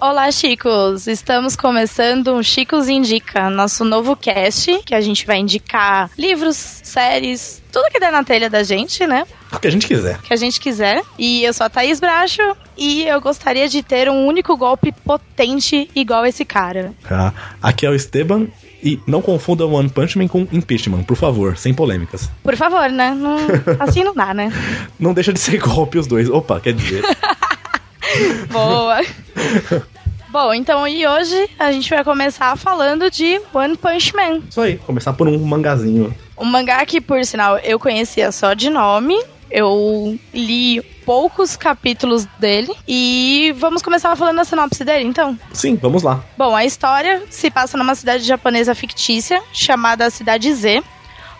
Olá, Chicos! Estamos começando um Chicos Indica, nosso novo cast, que a gente vai indicar livros, séries, tudo que der na telha da gente, né? O que a gente quiser. O que a gente quiser. E eu sou a Thaís Bracho e eu gostaria de ter um único golpe potente igual esse cara. Tá. Aqui é o Esteban e não confunda One Punch Man com Impeachment, por favor, sem polêmicas. Por favor, né? Não, assim não dá, né? não deixa de ser golpe os dois. Opa, quer dizer. Boa. Bom, então e hoje a gente vai começar falando de One Punch Man. Isso aí, começar por um mangazinho. Um mangá que, por sinal, eu conhecia só de nome. Eu li poucos capítulos dele e vamos começar falando a sinopse dele, então? Sim, vamos lá. Bom, a história se passa numa cidade japonesa fictícia chamada Cidade Z,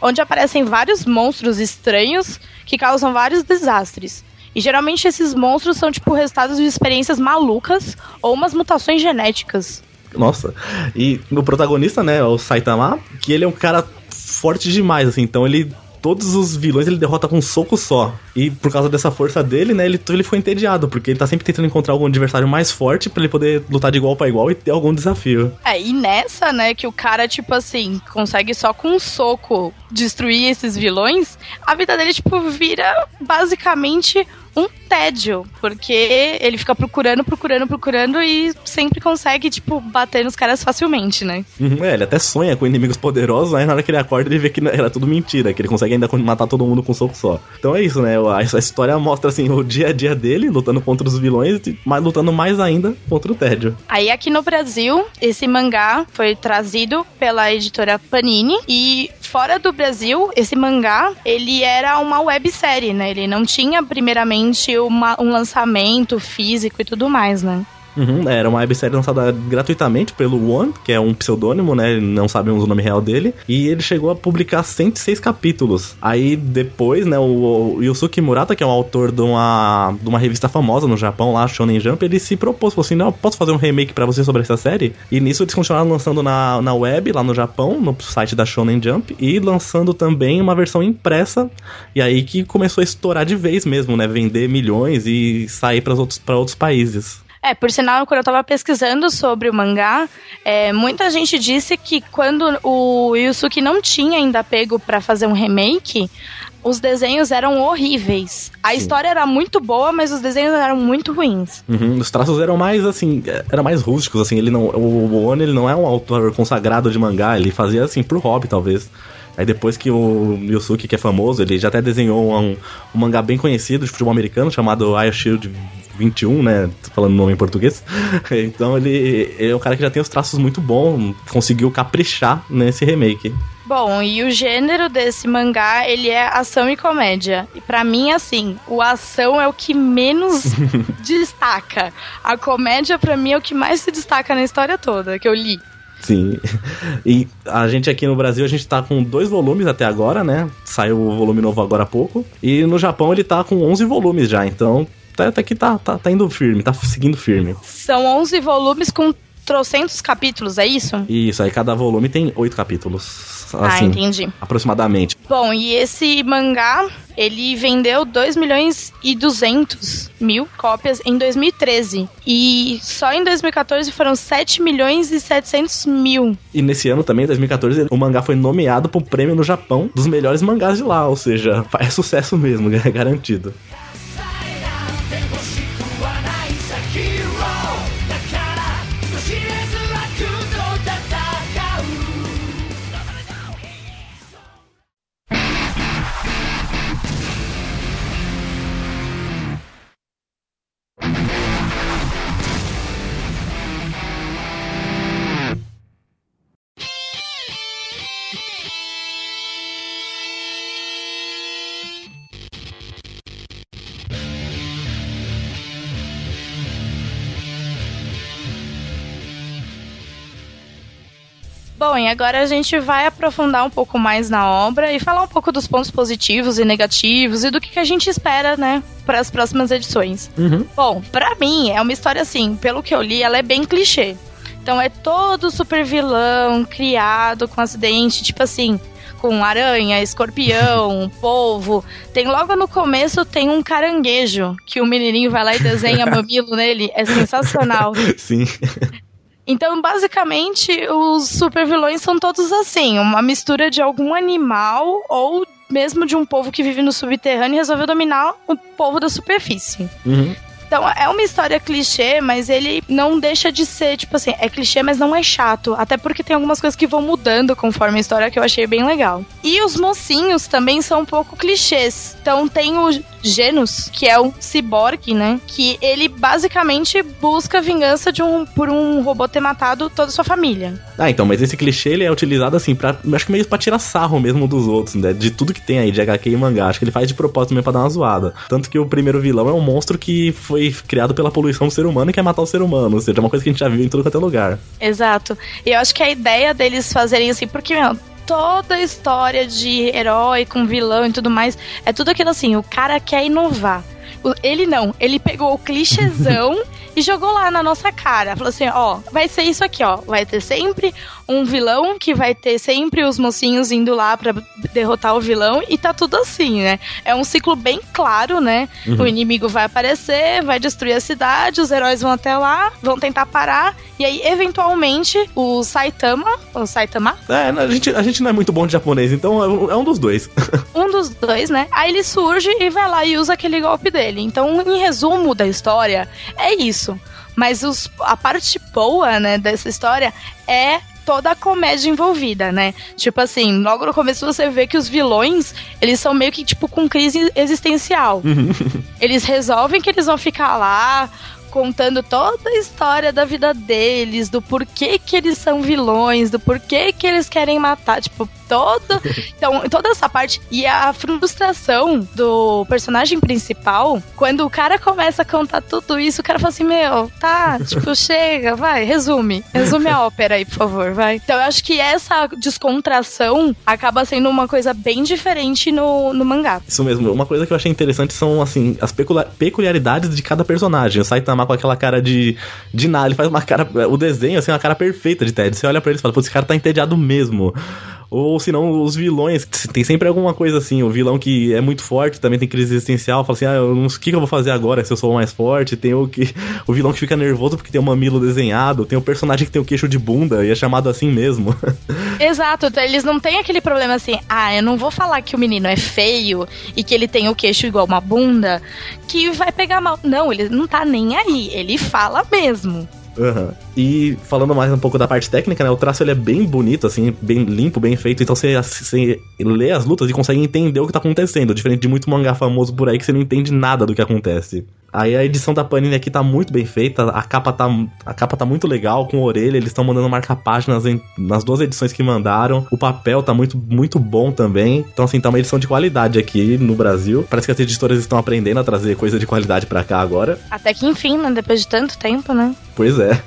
onde aparecem vários monstros estranhos que causam vários desastres. E geralmente esses monstros são tipo resultados de experiências malucas ou umas mutações genéticas. Nossa. E o protagonista, né, o Saitama, que ele é um cara forte demais, assim, então ele todos os vilões ele derrota com um soco só. E por causa dessa força dele, né, ele, ele foi entediado, porque ele tá sempre tentando encontrar algum adversário mais forte para ele poder lutar de igual para igual e ter algum desafio. É, e nessa, né, que o cara, tipo assim, consegue só com um soco destruir esses vilões, a vida dele, tipo, vira basicamente um tédio, porque ele fica procurando, procurando, procurando e sempre consegue, tipo, bater nos caras facilmente, né? Uhum, é, ele até sonha com inimigos poderosos, aí na hora que ele acorda ele vê que era tudo mentira, que ele consegue ainda matar todo mundo com um soco só. Então é isso, né? A, a história mostra, assim, o dia a dia dele lutando contra os vilões, mas lutando mais ainda contra o tédio. Aí aqui no Brasil, esse mangá foi trazido pela editora Panini e fora do Brasil, esse mangá, ele era uma websérie, né? Ele não tinha primeiramente uma, um lançamento físico e tudo mais, né? Uhum, era uma websérie lançada gratuitamente pelo One, que é um pseudônimo, né? Não sabemos o nome real dele. E ele chegou a publicar 106 capítulos. Aí depois, né, o, Yusuke Murata, que é um autor de uma, de uma revista famosa no Japão, lá, Shonen Jump, ele se propôs, falou assim: não, posso fazer um remake para você sobre essa série? E nisso eles continuaram lançando na, na web, lá no Japão, no site da Shonen Jump, e lançando também uma versão impressa. E aí que começou a estourar de vez mesmo, né? Vender milhões e sair para outros, outros países. É, por sinal, quando eu tava pesquisando sobre o mangá, é, muita gente disse que quando o Yusuke não tinha ainda pego para fazer um remake, os desenhos eram horríveis. A Sim. história era muito boa, mas os desenhos eram muito ruins. Uhum, os traços eram mais assim, eram mais rústicos, assim, ele não, o Ono ele não é um autor consagrado de mangá, ele fazia assim por hobby, talvez. Aí depois que o Yusuke, que é famoso, ele já até desenhou um, um mangá bem conhecido de futebol americano chamado Iron Shield 21, né? Tô falando o nome em português. Então ele, ele é um cara que já tem os traços muito bons, conseguiu caprichar nesse remake. Bom, e o gênero desse mangá, ele é ação e comédia. E para mim, assim, o ação é o que menos destaca. A comédia, para mim, é o que mais se destaca na história toda, que eu li. Sim. E a gente aqui no Brasil, a gente tá com dois volumes até agora, né? Saiu o volume novo agora há pouco. E no Japão ele tá com 11 volumes já, então até que tá, tá, tá indo firme, tá seguindo firme. São 11 volumes com trocentos capítulos, é isso? Isso, aí cada volume tem oito capítulos. Ah, assim, ah, entendi. Aproximadamente. Bom, e esse mangá, ele vendeu 2 milhões e 200 mil cópias em 2013. E só em 2014 foram 7 milhões e 700 mil. E nesse ano também, 2014, o mangá foi nomeado para o prêmio no Japão dos melhores mangás de lá. Ou seja, é sucesso mesmo, é garantido. Bom, e agora a gente vai aprofundar um pouco mais na obra e falar um pouco dos pontos positivos e negativos e do que, que a gente espera, né, para as próximas edições. Uhum. Bom, pra mim é uma história assim, pelo que eu li, ela é bem clichê. Então é todo super vilão criado com acidente, tipo assim, com aranha, escorpião, polvo. Tem logo no começo tem um caranguejo que o menininho vai lá e desenha mamilo nele, é sensacional. Sim. Então, basicamente, os super vilões são todos assim, uma mistura de algum animal ou mesmo de um povo que vive no subterrâneo e resolveu dominar o povo da superfície. Uhum. Então, é uma história clichê, mas ele não deixa de ser, tipo assim, é clichê, mas não é chato. Até porque tem algumas coisas que vão mudando conforme a história que eu achei bem legal. E os mocinhos também são um pouco clichês. Então, tem o Genus, que é um ciborgue, né? Que ele basicamente busca vingança de um, por um robô ter matado toda a sua família. Ah, então, mas esse clichê ele é utilizado assim, pra, acho que meio pra tirar sarro mesmo dos outros, né? De tudo que tem aí de HQ e mangá. Acho que ele faz de propósito mesmo pra dar uma zoada. Tanto que o primeiro vilão é um monstro que foi criado pela poluição do ser humano e quer matar o ser humano. Ou seja, é uma coisa que a gente já viu em tudo quanto é lugar. Exato. E eu acho que a ideia deles fazerem assim, porque, meu, toda a história de herói com vilão e tudo mais, é tudo aquilo assim, o cara quer inovar. Ele não, ele pegou o clichêzão e jogou lá na nossa cara. Falou assim: ó, vai ser isso aqui, ó. Vai ter sempre um vilão que vai ter sempre os mocinhos indo lá pra derrotar o vilão e tá tudo assim, né? É um ciclo bem claro, né? Uhum. O inimigo vai aparecer, vai destruir a cidade, os heróis vão até lá, vão tentar parar, e aí, eventualmente, o Saitama, o Saitama, É, a gente, a gente não é muito bom de japonês, então é um- é um dos dois. um dos dois, né? Aí ele surge e vai lá e usa aquele golpe dele. Então, em resumo da história, é isso. Mas os- a parte boa, né, dessa história é toda a comédia envolvida, né? Tipo assim, logo no começo você vê que os vilões, eles são meio que tipo com crise existencial. Eles resolvem que eles vão ficar lá contando toda a história da vida deles, do porquê que eles são vilões, do porquê que eles querem matar, tipo, todo, então, toda essa parte e a frustração do personagem principal, quando o cara começa a contar tudo isso, o cara fala assim: "Meu, tá, tipo, chega, vai, resume. Resume a ópera aí, por favor, vai". Então, eu acho que essa descontração acaba sendo uma coisa bem diferente no, no mangá. Isso mesmo. Uma coisa que eu achei interessante são, assim, as peculiaridades de cada personagem. O Saitama com aquela cara de, de nada, ele faz uma cara. O desenho, assim, uma cara perfeita de Ted. Você olha pra ele e fala, pô, esse cara tá entediado mesmo. Ou se não, os vilões, tem sempre alguma coisa assim. O vilão que é muito forte, também tem crise existencial, fala assim: ah, eu não sei o que eu vou fazer agora se eu sou o mais forte. Tem o, que, o vilão que fica nervoso porque tem um mamilo desenhado. Tem o personagem que tem o queixo de bunda e é chamado assim mesmo. Exato, eles não têm aquele problema assim, ah, eu não vou falar que o menino é feio e que ele tem o queixo igual uma bunda, que vai pegar mal. Não, ele não tá nem aí, ele fala mesmo. Aham. E falando mais um pouco da parte técnica, né? O traço ele é bem bonito, assim, bem limpo, bem feito. Então você, você lê as lutas e consegue entender o que tá acontecendo. Diferente de muito mangá famoso por aí que você não entende nada do que acontece. Aí a edição da Panini aqui tá muito bem feita, a capa tá, a capa tá muito legal, com orelha, eles estão mandando marcar páginas nas duas edições que mandaram. O papel tá muito, muito bom também. Então, assim, tá uma edição de qualidade aqui no Brasil. Parece que as editoras estão aprendendo a trazer coisa de qualidade pra cá agora. Até que enfim, né, depois de tanto tempo, né? Pois é.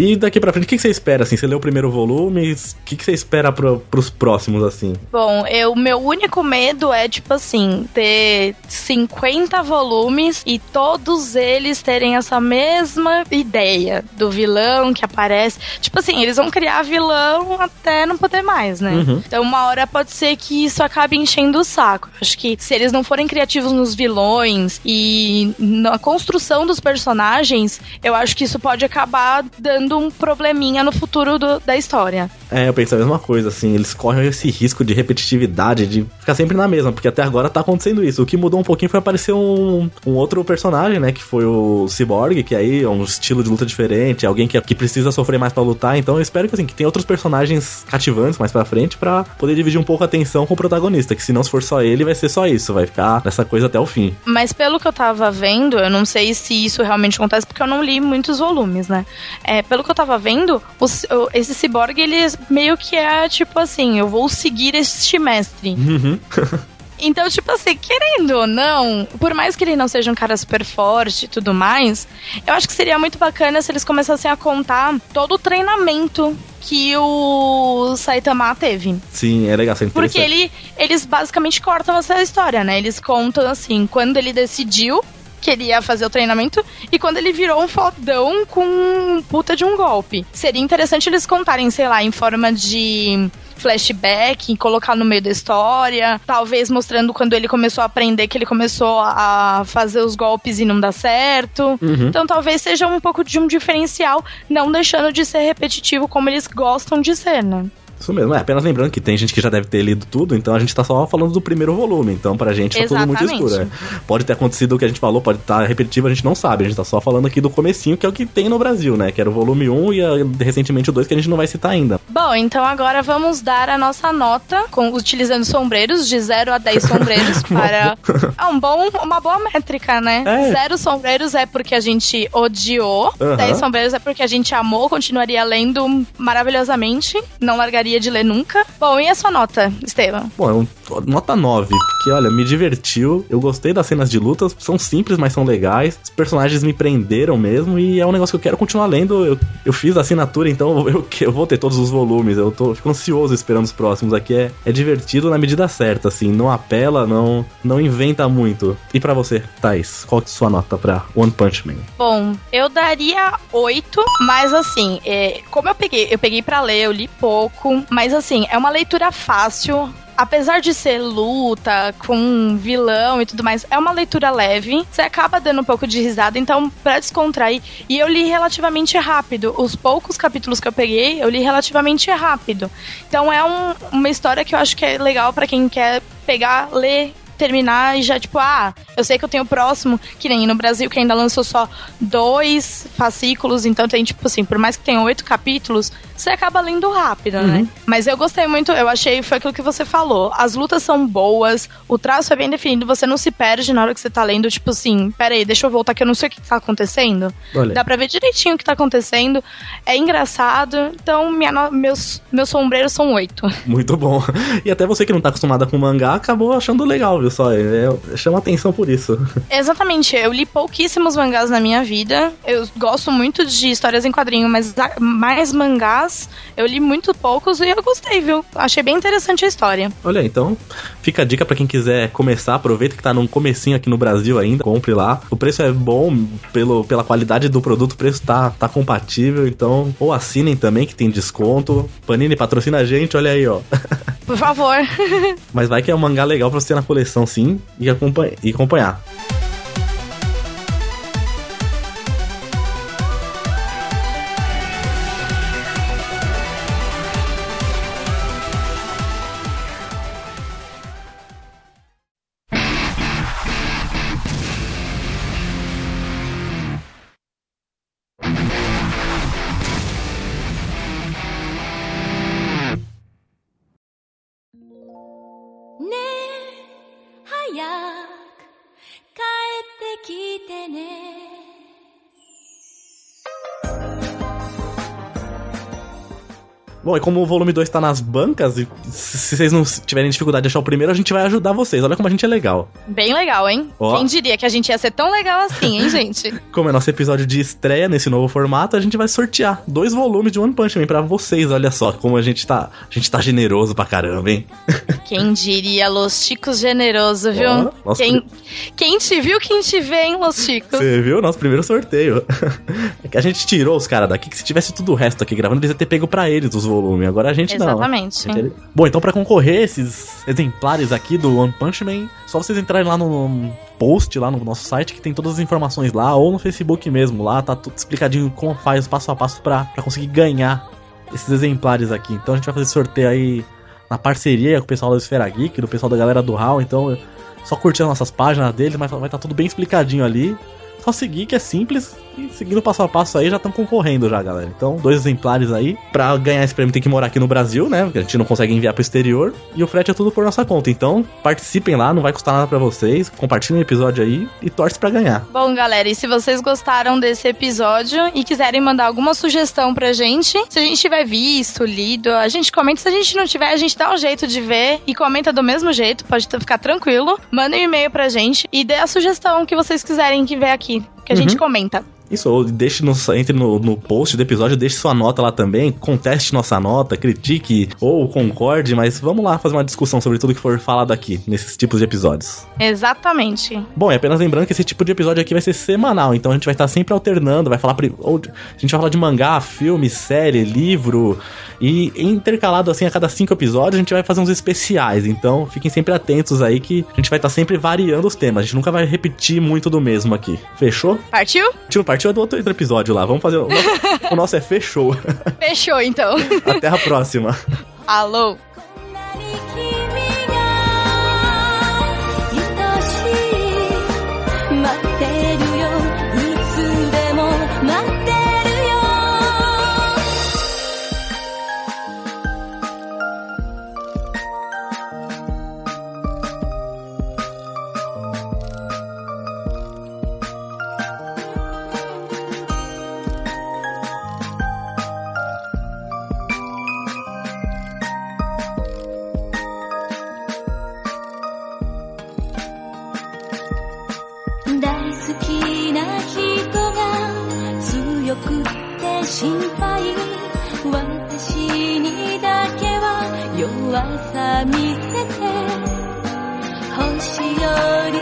E daqui pra frente, o que que você espera, assim? Você leu o primeiro volume, o que que você espera pro, pros próximos, assim? Bom, eu, meu único medo é, tipo assim, ter 50 volumes e todos eles terem essa mesma ideia do vilão que aparece. Tipo assim, eles vão criar vilão até não poder mais, né? Uhum. Então, uma hora pode ser que isso acabe enchendo o saco. Acho que se eles não forem criativos nos vilões e na construção dos personagens, eu acho que isso pode acabar dando dando um probleminha no futuro do, da história. É, eu penso a mesma coisa, assim, eles correm esse risco de repetitividade, de ficar sempre na mesma, porque até agora tá acontecendo isso. O que mudou um pouquinho foi aparecer um, um outro personagem, né, que foi o Cyborg, que aí é um estilo de luta diferente, alguém que, que precisa sofrer mais para lutar, então eu espero que, assim, que tenha outros personagens cativantes mais pra frente para poder dividir um pouco a atenção com o protagonista, que se não for só ele, vai ser só isso, vai ficar nessa coisa até o fim. Mas pelo que eu tava vendo, eu não sei se isso realmente acontece, porque eu não li muitos volumes, né? É, pelo que eu tava vendo, o, esse Cyborg, ele meio que é tipo assim: eu vou seguir este mestre. Uhum. Então, tipo assim, querendo ou não, por mais que ele não seja um cara super forte e tudo mais, eu acho que seria muito bacana se eles começassem a contar todo o treinamento que o Saitama teve. Sim, é legal, sempre Porque ele, eles basicamente cortam essa história, né? Eles contam assim, quando ele decidiu que ele ia fazer o treinamento e quando ele virou um fodão com um puta de um golpe. Seria interessante eles contarem, sei lá, em forma de flashback, colocar no meio da história, talvez mostrando quando ele começou a aprender que ele começou a fazer os golpes e não dá certo. Uhum. Então talvez seja um pouco de um diferencial, não deixando de ser repetitivo como eles gostam de ser, né? Isso mesmo, é apenas lembrando que tem gente que já deve ter lido tudo, então a gente tá só falando do primeiro volume, então pra gente tá Exatamente. tudo muito escuro. É. Pode ter acontecido o que a gente falou, pode estar tá repetitivo, a gente não sabe, a gente tá só falando aqui do comecinho, que é o que tem no Brasil, né? Que era o volume 1 e uh, recentemente o 2 que a gente não vai citar ainda. Bom, então agora vamos dar a nossa nota com, utilizando sombreiros, de 0 a 10 sombreiros para. É um bom, uma boa métrica, né? É. Zero sombreiros é porque a gente odiou, Aham. 10 sombreiros é porque a gente amou, continuaria lendo maravilhosamente, não largaria de ler nunca. Bom, e a sua nota, Estevam? Bom, é um, nota 9, porque olha, me divertiu, eu gostei das cenas de lutas, são simples, mas são legais, os personagens me prenderam mesmo, e é um negócio que eu quero continuar lendo. Eu, eu fiz a assinatura, então eu, eu vou ter todos os volumes, eu tô fico ansioso esperando os próximos. Aqui é, é divertido na medida certa, assim, não apela, não, não inventa muito. E pra você, Thaís, qual é a sua nota pra One Punch Man? Bom, eu daria 8, mas assim, é, como eu peguei, eu peguei pra ler, eu li pouco, mas assim, é uma leitura fácil. Apesar de ser luta com vilão e tudo mais, é uma leitura leve. Você acaba dando um pouco de risada, então pra descontrair. E eu li relativamente rápido. Os poucos capítulos que eu peguei, eu li relativamente rápido. Então é um- uma história que eu acho que é legal pra quem quer pegar, ler terminar e já, tipo, ah, eu sei que eu tenho o próximo, que nem no Brasil, que ainda lançou só dois fascículos, então tem, tipo assim, por mais que tenha oito capítulos, você acaba lendo rápido, né? Mas eu gostei muito, eu achei, foi aquilo que você falou. As lutas são boas, o traço é bem definido, você não se perde na hora que você tá lendo, tipo assim, peraí, deixa eu voltar que eu não sei o que tá acontecendo. Olha. Dá pra ver direitinho o que tá acontecendo. É engraçado, então minha meus, meus sombreiros são oito. Muito bom. E até você que não tá acostumada com mangá, acabou achando legal, viu só? É, chama atenção por isso. Exatamente, eu li pouquíssimos mangás na minha vida. Eu gosto muito de histórias em quadrinho, mas mais mangás eu li muito poucos e eu gostei, viu? Achei bem interessante a história. Olha, então fica a dica pra quem quiser começar, aproveita que tá num comecinho aqui no Brasil ainda, compre lá. O preço é bom pelo, pela qualidade do produto, o preço tá, tá compatível, então ou assinem também que tem desconto. Panini patrocina a gente, olha aí, ó. Por favor. Mas vai que é um mangá legal pra você ter na coleção sim e, acompanha, e acompanhar.「早く帰ってきてね」Bom, e como o volume 2 tá nas bancas, e se vocês não tiverem dificuldade de achar o primeiro, a gente vai ajudar vocês. Olha como a gente é legal. Bem legal, hein? Ó. Quem diria que a gente ia ser tão legal assim, hein, gente? Como é nosso episódio de estreia nesse novo formato, a gente vai sortear dois volumes de One Punch Man pra vocês. Olha só como a gente tá, a gente tá generoso pra caramba, hein? Quem diria, Los Chicos generoso, viu? Ó, quem, quem te viu, quem te vê, hein, Los Chicos? Você viu? Nosso primeiro sorteio. É que a gente tirou os caras daqui, que se tivesse tudo o resto aqui gravando, eles iam ter pego pra eles os volumes. Agora a gente não. Exatamente. Gente é- Bom, então pra concorrer esses exemplares aqui do One Punch Man, só vocês entrarem lá no, post lá no nosso site que tem todas as informações lá, ou no Facebook mesmo. Lá tá tudo explicadinho como faz passo a passo pra, pra conseguir ganhar esses exemplares aqui. Então a gente vai fazer sorteio aí na parceria com o pessoal da Esfera Geek, do pessoal da galera do HAL. Então só curtir as nossas páginas deles, mas vai estar tá tudo bem explicadinho ali. Só seguir que é simples e seguindo passo a passo aí já estão concorrendo já, galera. Então, dois exemplares aí. Pra ganhar esse prêmio tem que morar aqui no Brasil, né? Porque a gente não consegue enviar pro exterior. E o frete é tudo por nossa conta. Então, participem lá, não vai custar nada para vocês. Compartilhem o episódio aí e torce para ganhar. Bom, galera, e se vocês gostaram desse episódio e quiserem mandar alguma sugestão pra gente, se a gente tiver visto, lido, a gente comenta. Se a gente não tiver, a gente dá um jeito de ver e comenta do mesmo jeito. Pode ficar tranquilo. Manda um e-mail pra gente e dê a sugestão que vocês quiserem que ver aqui. Que a uhum. gente comenta. Isso, ou deixe no, entre no, no post do episódio, deixe sua nota lá também, conteste nossa nota, critique ou concorde, mas vamos lá fazer uma discussão sobre tudo que for falado aqui, nesses tipos de episódios. Exatamente. Bom, e apenas lembrando que esse tipo de episódio aqui vai ser semanal, então a gente vai estar sempre alternando, vai falar. Ou, a gente vai falar de mangá, filme, série, livro, e intercalado assim a cada cinco episódios, a gente vai fazer uns especiais. Então fiquem sempre atentos aí que a gente vai estar sempre variando os temas. A gente nunca vai repetir muito do mesmo aqui. Fechou? Partiu? Partiu, partiu do outro episódio lá. Vamos fazer. O nosso, o nosso é fechou. Fechou, então. Até a próxima. Alô. 大好きな人が強くて心配。私にだけは弱さ見せて星より